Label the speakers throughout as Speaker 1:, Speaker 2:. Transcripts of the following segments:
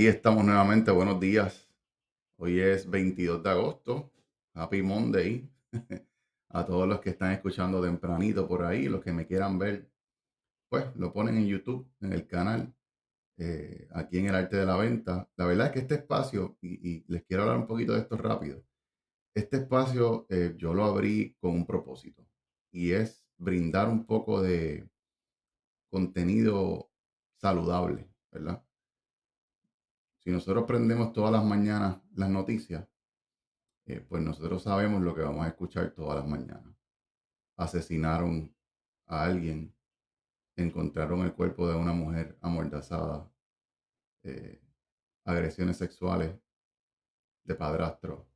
Speaker 1: aquí estamos nuevamente. Buenos días. Hoy es 22 de agosto. Happy Monday. A todos los que están escuchando tempranito por ahí, los que me quieran ver, pues lo ponen en YouTube, en el canal, eh, aquí en el arte de la venta. La verdad es que este espacio, y, les quiero hablar un poquito de esto rápido, este espacio eh, yo lo abrí con un propósito y es brindar un poco de contenido saludable, ¿verdad? Si nosotros prendemos todas las mañanas las noticias, eh, pues nosotros sabemos lo que vamos a escuchar todas las mañanas. Asesinaron a alguien, encontraron el cuerpo de una mujer amordazada, eh, agresiones sexuales de padrastro.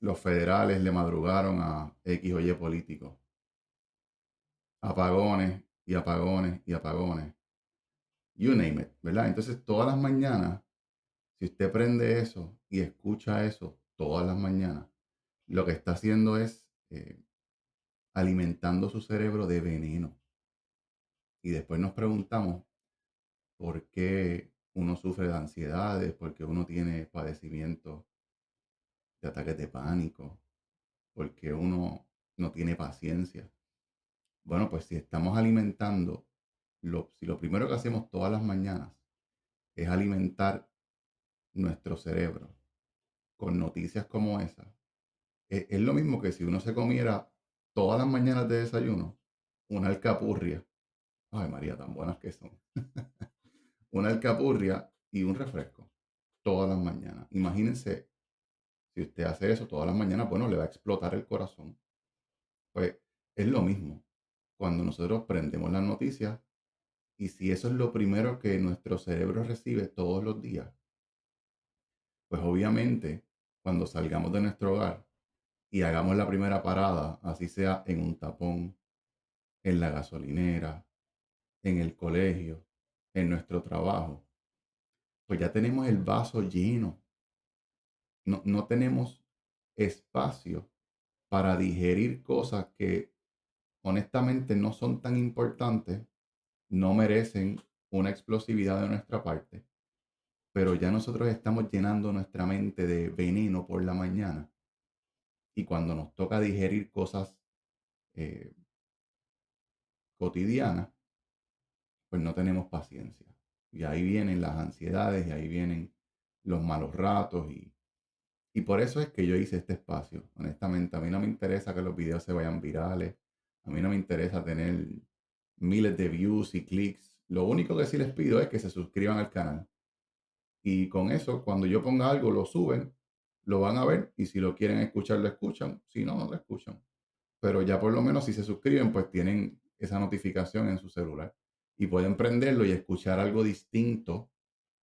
Speaker 1: Los federales le madrugaron a X o Y políticos. Apagones y apagones y apagones you name it, ¿verdad? Entonces, todas las mañanas, si usted prende eso y escucha eso todas las mañanas, lo que está haciendo es eh, alimentando su cerebro de veneno. Y después nos preguntamos por qué uno sufre de ansiedades, por qué uno tiene padecimientos de ataques de pánico, porque uno no tiene paciencia. Bueno, pues si estamos alimentando si lo primero que hacemos todas las mañanas es alimentar nuestro cerebro con noticias como esa, es, es lo mismo que si uno se comiera todas las mañanas de desayuno una alcapurria. Ay, María, tan buenas que son. una alcapurria y un refresco todas las mañanas. Imagínense, si usted hace eso todas las mañanas, bueno, le va a explotar el corazón. Pues es lo mismo. Cuando nosotros prendemos las noticias, y si eso es lo primero que nuestro cerebro recibe todos los días, pues obviamente cuando salgamos de nuestro hogar y hagamos la primera parada, así sea en un tapón, en la gasolinera, en el colegio, en nuestro trabajo, pues ya tenemos el vaso lleno. No, no tenemos espacio para digerir cosas que honestamente no son tan importantes no merecen una explosividad de nuestra parte, pero ya nosotros estamos llenando nuestra mente de veneno por la mañana y cuando nos toca digerir cosas eh, cotidianas, pues no tenemos paciencia. Y ahí vienen las ansiedades y ahí vienen los malos ratos y, y por eso es que yo hice este espacio. Honestamente, a mí no me interesa que los videos se vayan virales. A mí no me interesa tener miles de views y clics. Lo único que sí les pido es que se suscriban al canal. Y con eso, cuando yo ponga algo, lo suben, lo van a ver y si lo quieren escuchar, lo escuchan. Si no, no lo escuchan. Pero ya por lo menos si se suscriben, pues tienen esa notificación en su celular y pueden prenderlo y escuchar algo distinto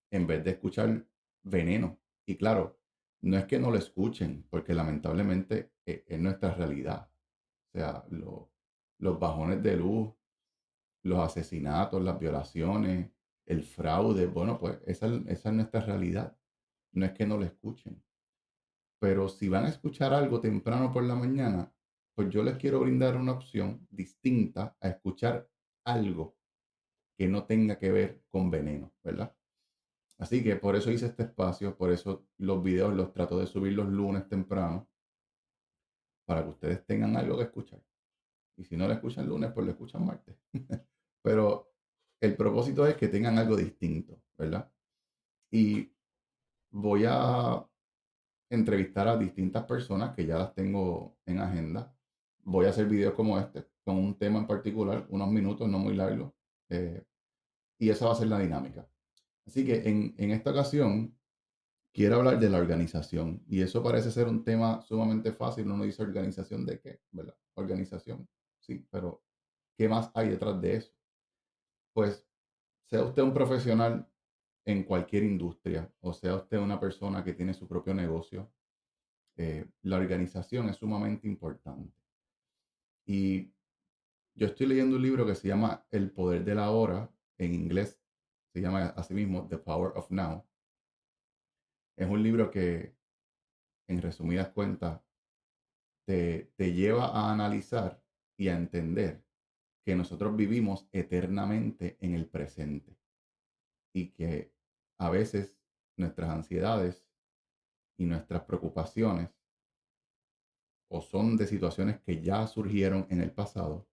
Speaker 1: en vez de escuchar veneno. Y claro, no es que no lo escuchen, porque lamentablemente eh, es, nuestra realidad. O sea, los bajones de luz, los asesinatos, las violaciones, el fraude. Bueno, pues esa, esa es nuestra realidad. No es que no lo escuchen. Pero si van a escuchar algo temprano por la mañana, pues yo les quiero brindar una opción distinta a escuchar algo que no tenga que ver con veneno, ¿verdad? Así que por eso hice este espacio, por eso los videos los trato de subir los lunes temprano, para que ustedes tengan algo que escuchar. Y si no lo escuchan lunes, pues lo escuchan martes. Pero el propósito es que tengan algo distinto, ¿verdad? Y voy a entrevistar a distintas personas que ya las tengo en agenda. Voy a hacer videos como este, con un tema en particular, unos minutos, no muy largos. Eh, y esa va a ser la dinámica. Así que en, en esta ocasión quiero hablar de la organización. Y eso parece ser un tema sumamente fácil. Uno dice organización de qué, ¿verdad? Organización. Sí, pero ¿qué más hay detrás de eso? Pues sea usted un profesional en cualquier industria o sea usted una persona que tiene su propio negocio, eh, la organización es sumamente importante. Y yo estoy leyendo un libro que se llama El Poder de la Hora, en inglés se llama así mismo The Power of Now. Es un libro que, en resumidas cuentas, te, te lleva a analizar y a entender que nosotros vivimos eternamente en el presente y que a veces nuestras ansiedades y nuestras preocupaciones o son de situaciones que ya surgieron en el pasado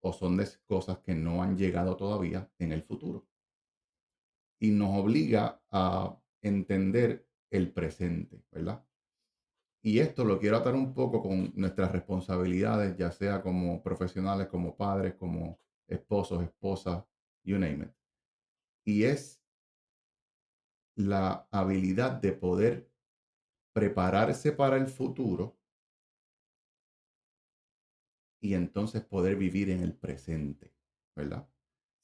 Speaker 1: o son de cosas que no han llegado todavía en el futuro. Y nos obliga a entender el presente, ¿verdad? Y esto lo quiero atar un poco con nuestras responsabilidades, ya sea como profesionales, como padres, como esposos, esposas, you name it. Y es la habilidad de poder prepararse para el futuro y entonces poder vivir en el presente, ¿verdad?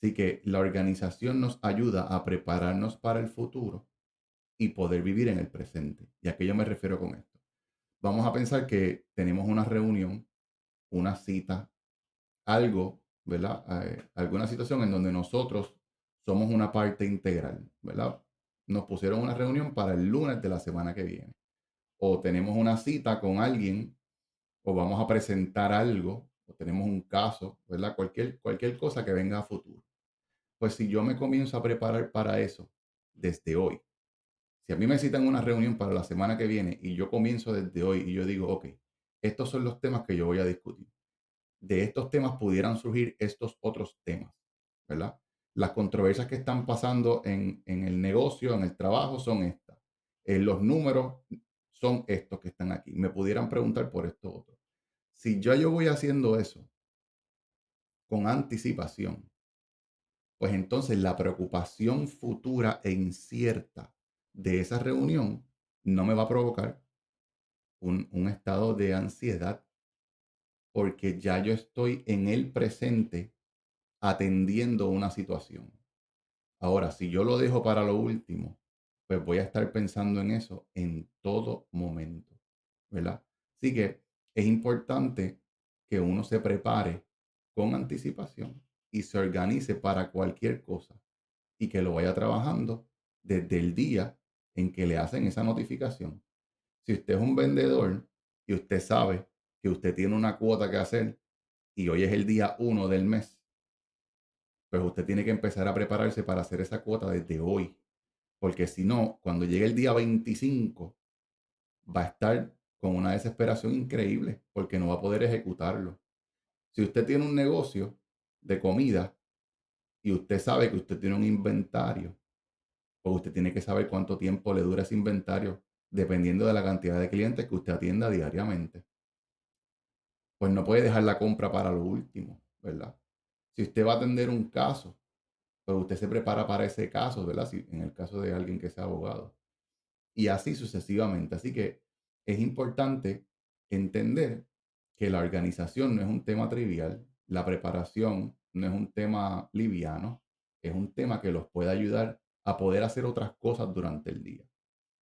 Speaker 1: Así que la organización nos ayuda a prepararnos para el futuro y poder vivir en el presente. ¿Y a qué yo me refiero con esto? Vamos a pensar que tenemos una reunión, una cita, algo, ¿verdad? Eh, alguna situación en donde nosotros somos una parte integral, ¿verdad? Nos pusieron una reunión para el lunes de la semana que viene. O tenemos una cita con alguien, o vamos a presentar algo, o tenemos un caso, ¿verdad? Cualquier, cualquier cosa que venga a futuro. Pues si yo me comienzo a preparar para eso desde hoy, si a mí me citan una reunión para la semana que viene y yo comienzo desde hoy y yo digo, ok, estos son los temas que yo voy a discutir. De estos temas pudieran surgir estos otros temas, ¿verdad? Las controversias que están pasando en, el negocio, en el trabajo, son estas. Eh, los números son estos que están aquí. Me pudieran preguntar por esto otro. Si yo, yo voy haciendo eso con anticipación, pues entonces la preocupación futura e incierta de esa reunión no me va a provocar un, estado de ansiedad porque ya yo estoy en el presente atendiendo una situación. Ahora, si yo lo dejo para lo último, pues voy a estar pensando en eso en todo momento, ¿verdad? Así que es importante que uno se prepare con anticipación y se organice para cualquier cosa y que lo vaya trabajando desde el día en que le hacen esa notificación. Si usted es un vendedor y usted sabe que usted tiene una cuota que hacer y hoy es el día uno del mes, pues usted tiene que empezar a prepararse para hacer esa cuota desde hoy. Porque si no, cuando llegue el día 25, va a estar con una desesperación increíble porque no va a poder ejecutarlo. Si usted tiene un negocio de comida y usted sabe que usted tiene un inventario pues usted tiene que saber cuánto tiempo le dura ese inventario dependiendo de la cantidad de clientes que usted atienda diariamente. Pues no puede dejar la compra para lo último, ¿verdad? Si usted va a atender un caso, pues usted se prepara para ese caso, ¿verdad? Si, en el caso de alguien que sea abogado. Y así sucesivamente. Así que es importante entender que la organización no es un tema trivial, la preparación no es un tema liviano, es un tema que los puede ayudar a poder hacer otras cosas durante el día.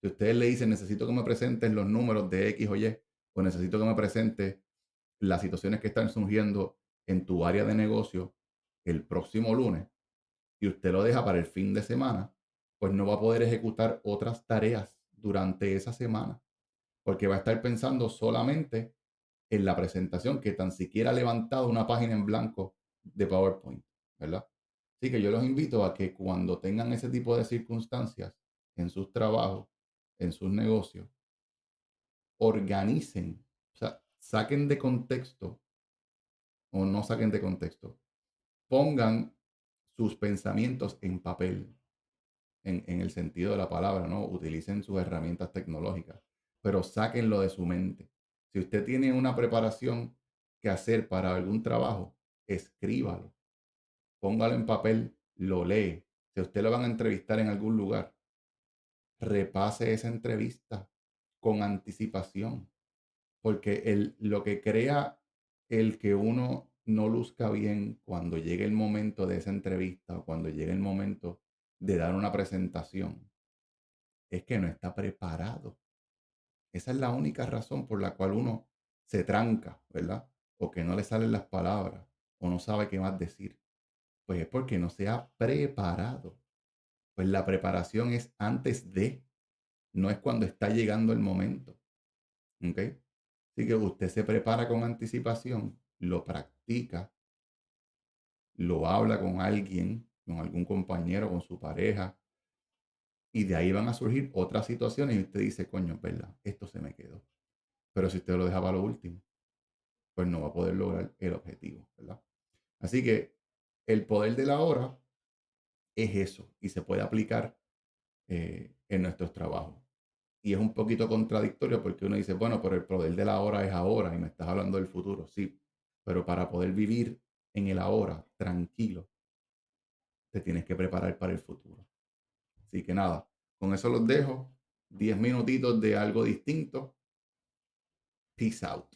Speaker 1: Si ustedes le dicen, necesito que me presenten los números de X o Y, o necesito que me presente las situaciones que están surgiendo en tu área de negocio el próximo lunes, y usted lo deja para el fin de semana, pues no va a poder ejecutar otras tareas durante esa semana, porque va a estar pensando solamente en la presentación que tan siquiera ha levantado una página en blanco de PowerPoint, ¿verdad? Así que yo los invito a que cuando tengan ese tipo de circunstancias en sus trabajos, en sus negocios, organicen, o sea, saquen de contexto o no saquen de contexto, pongan sus pensamientos en papel, en, en, el sentido de la palabra, ¿no? Utilicen sus herramientas tecnológicas, pero sáquenlo de su mente. Si usted tiene una preparación que hacer para algún trabajo, escríbalo póngalo en papel, lo lee. Si usted lo van a entrevistar en algún lugar, repase esa entrevista con anticipación, porque el, lo que crea el que uno no luzca bien cuando llegue el momento de esa entrevista o cuando llegue el momento de dar una presentación, es que no está preparado. Esa es la única razón por la cual uno se tranca, ¿verdad? O que no le salen las palabras o no sabe qué más decir. Pues es porque no se ha preparado. Pues la preparación es antes de, no es cuando está llegando el momento. ¿Ok? Así que usted se prepara con anticipación, lo practica, lo habla con alguien, con algún compañero, con su pareja, Y de ahí van a surgir otras situaciones y usted dice, coño, verdad, esto se me quedó. Pero si usted lo deja para lo último, pues no va a poder lograr el objetivo, ¿verdad? Así que el poder de la hora es eso y se puede aplicar eh, en nuestros trabajos. Y es un poquito contradictorio porque uno dice, bueno, pero el poder de la hora es ahora y me estás hablando del futuro, sí, pero para poder vivir en el ahora tranquilo, te tienes que preparar para el futuro. Así que nada, con eso los dejo. 10 minutitos de algo distinto. Peace out.